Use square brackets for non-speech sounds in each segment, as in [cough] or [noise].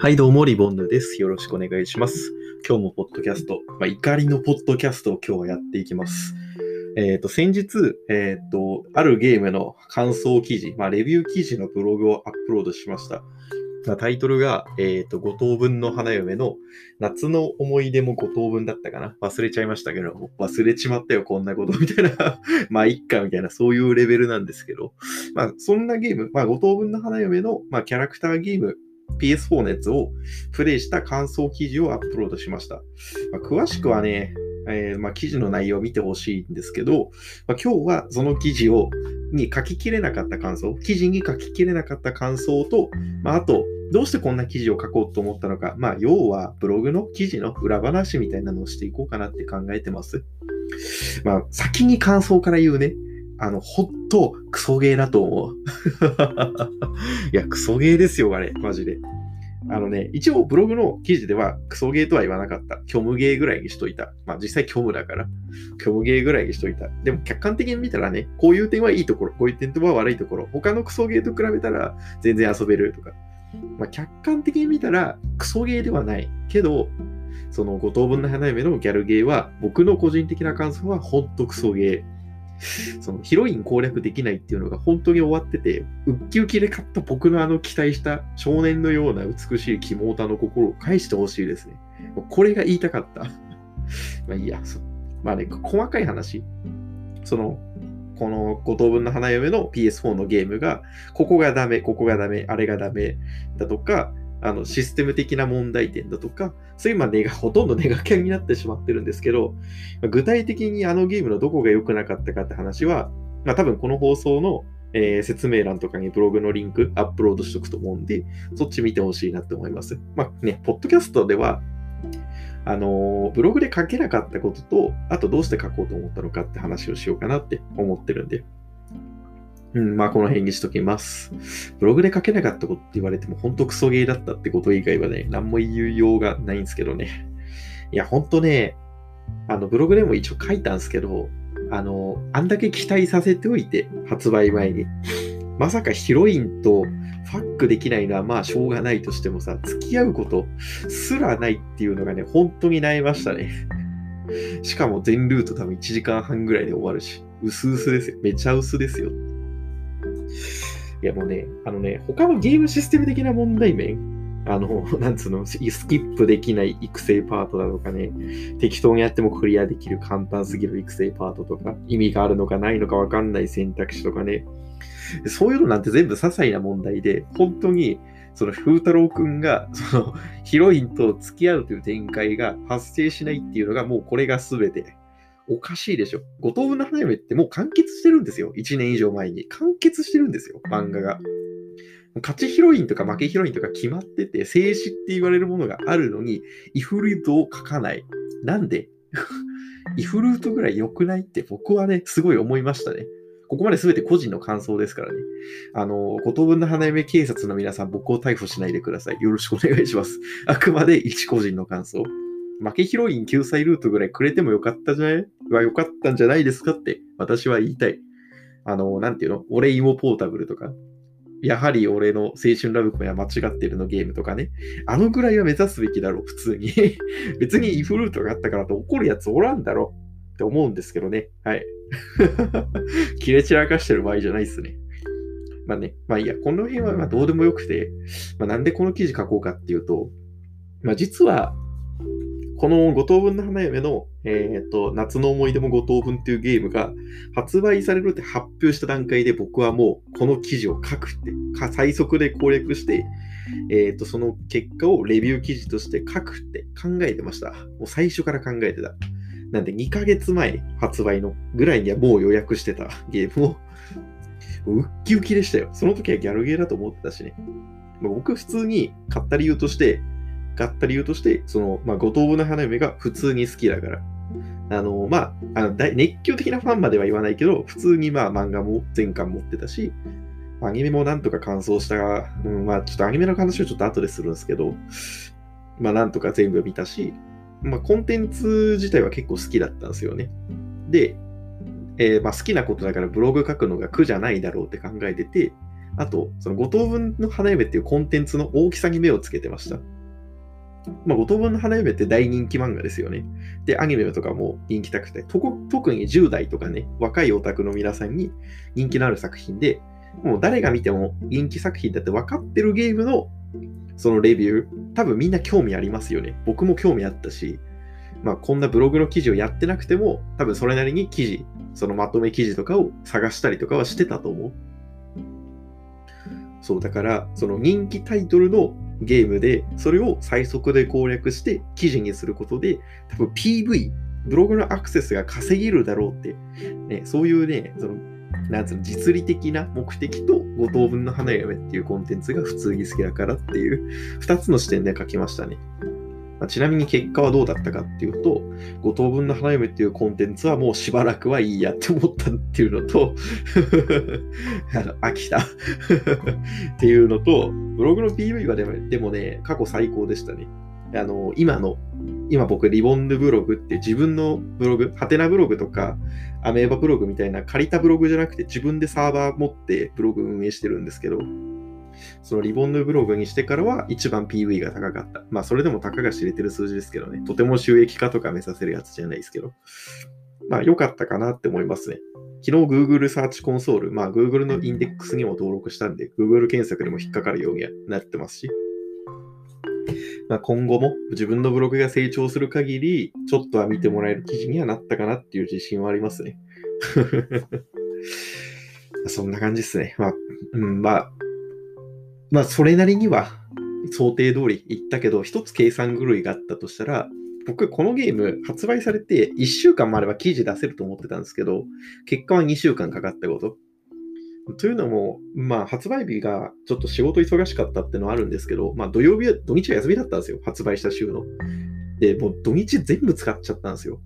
はい、どうも、リボンヌです。よろしくお願いします。今日もポッドキャスト、まあ、怒りのポッドキャストを今日はやっていきます。えっ、と、先日、えっ、と、あるゲームの感想記事、まあ、レビュー記事のブログをアップロードしました。ま、タイトルが、えっ、と、五等分の花嫁の夏の思い出も五等分だったかな忘れちゃいましたけど、忘れちまったよ、こんなこと、みたいな。[laughs] まあ、いっか、みたいな、そういうレベルなんですけど、まあ、そんなゲーム、まあ、五等分の花嫁の、まあ、キャラクターゲーム、PS4 のやつをプレイした感想記事をアップロードしました。まあ、詳しくはね、えーまあ、記事の内容を見てほしいんですけど、まあ、今日はその記事をに書ききれなかった感想、記事に書ききれなかった感想と、まあ、あと、どうしてこんな記事を書こうと思ったのか、まあ、要はブログの記事の裏話みたいなのをしていこうかなって考えてます。まあ、先に感想から言うね。あの、ほんと、クソゲーだと思う。[laughs] いや、クソゲーですよ、あれ、マジで。あのね、一応ブログの記事ではクソゲーとは言わなかった。虚無ゲーぐらいにしといた。まあ実際虚無だから。虚無ゲーぐらいにしといた。でも客観的に見たらね、こういう点はいいところ、こういう点は悪いところ。他のクソゲーと比べたら全然遊べるとか。まあ客観的に見たらクソゲーではない。けど、その五等分の花嫁のギャルゲーは僕の個人的な感想はほんとクソゲー。[laughs] そのヒロイン攻略できないっていうのが本当に終わってて、ウッキウキで買った僕のあの期待した少年のような美しいキモータの心を返してほしいですね。これが言いたかった。[laughs] まあいいや、そまあね、細かい話。その、この五等分の花嫁の PS4 のゲームが、ここがダメ、ここがダメ、あれがダメだとか、あのシステム的な問題点だとか、そういうまあネガほとんどネガキャンになってしまってるんですけど、具体的にあのゲームのどこが良くなかったかって話は、まあ、多分この放送の、えー説明欄とかにブログのリンクアップロードしておくと思うんで、そっち見てほしいなって思います。まあね、ポッドキャストでは、あのーブログで書けなかったことと、あとどうして書こうと思ったのかって話をしようかなって思ってるんで、うん、まあこの辺にしときます。ブログで書けなかったことって言われても、本当クソゲーだったってこと以外はね、何も言いようがないんですけどね。いや、本当ね、あの、ブログでも一応書いたんですけど、あの、あんだけ期待させておいて、発売前に。まさかヒロインとファックできないのはまあしょうがないとしてもさ、付き合うことすらないっていうのがね、本当に悩みましたね。しかも全ルート多分1時間半ぐらいで終わるし、薄々ですよ。めちゃ薄ですよ。いやもうね、あのね、他のゲームシステム的な問題面、あの、[laughs] なんつうの、スキップできない育成パートだとかね、適当にやってもクリアできる簡単すぎる育成パートとか、意味があるのかないのかわかんない選択肢とかね、そういうのなんて全部些細な問題で、本当に、その風太郎くんが、そのヒロインと付き合うという展開が発生しないっていうのが、もうこれが全て。おかしいでしょ。五等分の花嫁ってもう完結してるんですよ。1年以上前に。完結してるんですよ、漫画が。勝ちヒロインとか負けヒロインとか決まってて、静止って言われるものがあるのに、イフルートを書かない。なんで？[laughs] イフルートぐらい良くないって僕はね、すごい思いましたね。ここまで全て個人の感想ですからね。あの、五等分の花嫁警察の皆さん、僕を逮捕しないでください。よろしくお願いします。あくまで一個人の感想。負けヒロイン救済ルートぐらいくれてもよかったじゃない？はよかったんじゃないですかって私は言いたい。あの、なんていうの？俺芋ポータブルとか？やはり俺の青春ラブコメは間違ってるのゲームとかね？あのぐらいは目指すべきだろう、普通に。[laughs] 別にイフルートがあったからと怒るやつおらんだろって思うんですけどね。はい。[laughs] 切れ散らかしてる場合じゃないっすね。まあね、まあいいや、この辺はまどうでもよくて、まあ、なんでこの記事書こうかっていうと、まあ実は、この五等分の花嫁の、えー、と夏の思い出も五等分っていうゲームが発売されるって発表した段階で僕はもうこの記事を書くって、か最速で攻略して、えー、とその結果をレビュー記事として書くって考えてました。もう最初から考えてた。なんで2ヶ月前発売のぐらいにはもう予約してたゲームを、ウッキウキでしたよ。その時はギャルゲーだと思ってたしね。まあ僕普通に買った理由として、買った理由として、その、まあ、五等分の花嫁が普通に好きだから。あの、まあ、あの大熱狂的なファンまでは言わないけど、普通にまあ漫画も全巻持ってたし、アニメもなんとか完走したが、うん、まあちょっとアニメの話をちょっと後でするんですけど、まあなんとか全部見たし、まあコンテンツ自体は結構好きだったんですよね。で、えーまあ、好きなことだからブログ書くのが苦じゃないだろうって考えてて、あと、その五等分の花嫁っていうコンテンツの大きさに目をつけてました。まあ、五等分の花嫁って大人気漫画ですよね。で、アニメとかも人気高くて、特に10代とかね、若いオタクの皆さんに人気のある作品で、もう誰が見ても人気作品だって分かってるゲームのそのレビュー、多分みんな興味ありますよね。僕も興味あったし、まあ、こんなブログの記事をやってなくても、多分それなりに記事、そのまとめ記事とかを探したりとかはしてたと思う。そう、だから、その人気タイトルのゲームで、それを最速で攻略して記事にすることで、多分 PV、ブログのアクセスが稼げるだろうって、ね、そういうね、その、なんつうの、実利的な目的と五等分の花嫁っていうコンテンツが普通に好きだからっていう、二つの視点で書きましたね。まあ、ちなみに結果はどうだったかっていうと、五等分の花嫁っていうコンテンツはもうしばらくはいいやって思ったっていうのと [laughs] あの飽きたっていうのと、ブログの PV はでもでもね、過去最高でしたね。あの、今の、今僕、リボンヌブログって自分のブログ、ハテナブログとか、アメーバブログみたいな借りたブログじゃなくて自分でサーバー持ってブログ運営してるんですけど、そのリボンヌブログにしてからは一番 PV が高かった。まあ、それでもたかが知れてる数字ですけどね。とても収益化とか目指せるやつじゃないですけど。まあ、良かったかなって思いますね。昨日 Google サーチコンソール、まあ Google のインデックスにも登録したんで、Google 検索にも引っかかるようになってますし、まあ、今後も自分のブログが成長する限り、ちょっとは見てもらえる記事にはなったかなっていう自信はありますね。[laughs] そんな感じですね。まあ、うん、まあ、まあ、それなりには想定通り言ったけど、一つ計算狂いがあったとしたら、僕、このゲーム発売されて1週間もあれば記事出せると思ってたんですけど、結果は2週間かかったこと。というのも、まあ、発売日がちょっと仕事忙しかったってのはあるんですけど、まあ、土曜日は、土日は休みだったんですよ。発売した週の。で、もう土日全部使っちゃったんですよ。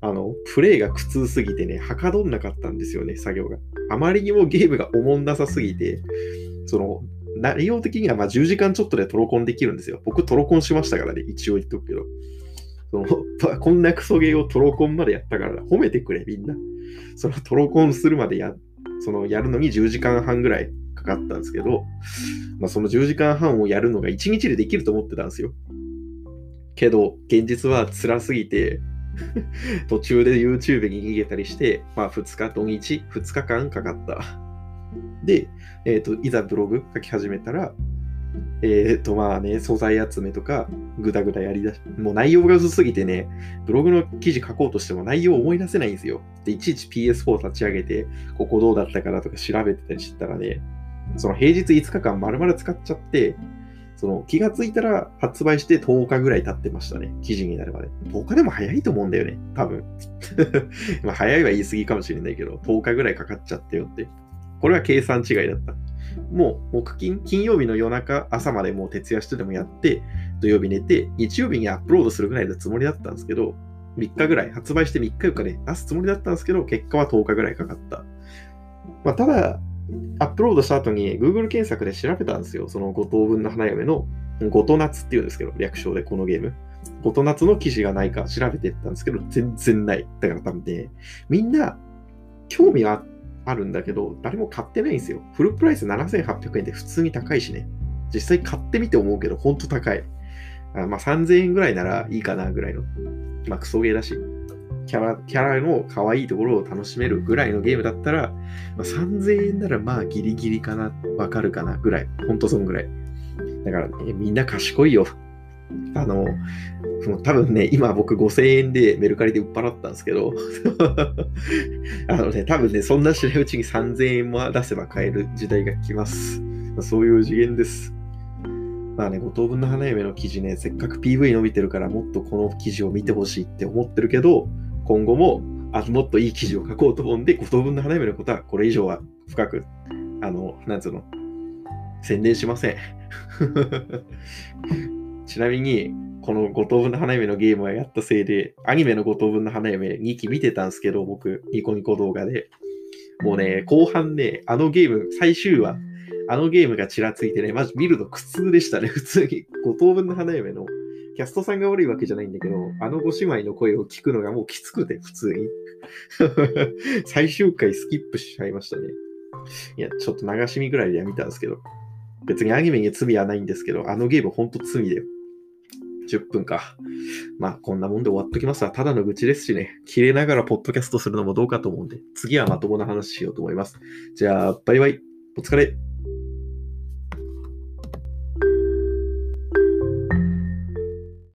あの、プレイが苦痛すぎてね、はかどんなかったんですよね、作業が。あまりにもゲームがおもんなさすぎて、その、内容的にはま10時間ちょっとでトロコンできるんですよ。僕トロコンしましたからね、一応言っとくけど。そのこんなクソゲーをトロコンまでやったから褒めてくれ、みんな。そのトロコンするまでや、そのやるのに10時間半ぐらいかかったんですけど、まあ、その10時間半をやるのが1日でできると思ってたんですよ。けど、現実は辛すぎて [laughs] 途中で YouTube に逃げたりして、まあ2日、土日、2日間かかった。で、えっ、ー、と、いざブログ書き始めたら、えっ、ー、と、まあね、素材集めとか、ぐだぐだやりだし、もう内容が薄すぎてね、ブログの記事書こうとしても内容を思い出せないんですよ。で、いちいち PS4 立ち上げて、ここどうだったかなとか調べてたりしてたらね、その平日5日間丸々使っちゃって、その気がついたら発売して10日ぐらい経ってましたね。記事になるまで。10日でも早いと思うんだよね。多分。[laughs] ま早いは言い過ぎかもしれないけど、10日ぐらいかかっちゃったよって。これは計算違いだった。もう木金、金曜日の夜中、朝までもう徹夜してでもやって、土曜日寝て、日曜日にアップロードするぐらいのつもりだったんですけど、3日ぐらい、発売して3日4日で出すつもりだったんですけど、結果は10日ぐらいかかった。まあ、ただ、アップロードした後に Google 検索で調べたんですよ。その5等分の花嫁の5と夏っていうんですけど、略称でこのゲーム。5と夏の記事がないか調べてったんですけど、全然ない。だから多分ね、みんな興味はあってあるんだけど、誰も買ってないんですよ。フルプライス7800円で普通に高いしね。実際買ってみて思うけど、ほんと高い。あまあ3000円ぐらいならいいかなぐらいの。まあクソゲーだし。キャラ、キャラの可愛いところを楽しめるぐらいのゲームだったら、まあ、3000円ならまあギリギリかな、わかるかなぐらい。ほんとそんぐらい。だから、ね、みんな賢いよ。あの、もう多分ね、今僕5000円でメルカリで売っ払ったんですけど [laughs] あのね、多分ね、そんな知らいうちに3000円も出せば買える時代が来ます。そういう次元です。まあね、五等分の花嫁の記事ね、せっかく PV 伸びてるからもっとこの記事を見てほしいって思ってるけど、今後もあもっといい記事を書こうと思うんで、五等分の花嫁のことはこれ以上は深く、あの、なんつうの、宣伝しません。ちなみに、この五等分の花嫁のゲームをやったせいで、アニメの五等分の花嫁2期見てたんですけど、僕、ニコニコ動画で。もうね、後半ね、あのゲーム、最終話、あのゲームがちらついてね、マジ見るの苦痛でしたね、普通に。五等分の花嫁のキャストさんが悪いわけじゃないんだけど、あのご姉妹の声を聞くのがもうきつくて、普通に。[laughs] 最終回スキップしちゃいましたね。いや、ちょっと流し見ぐらいでやめたんですけど、別にアニメに罪はないんですけど、あのゲームほんと罪だよ。10分か。まあ、こんなもんで終わっときますわ。ただの愚痴ですしね。切れながらポッドキャストするのもどうかと思うんで、次はまともな話しようと思います。じゃあ、バイバイ。お疲れ。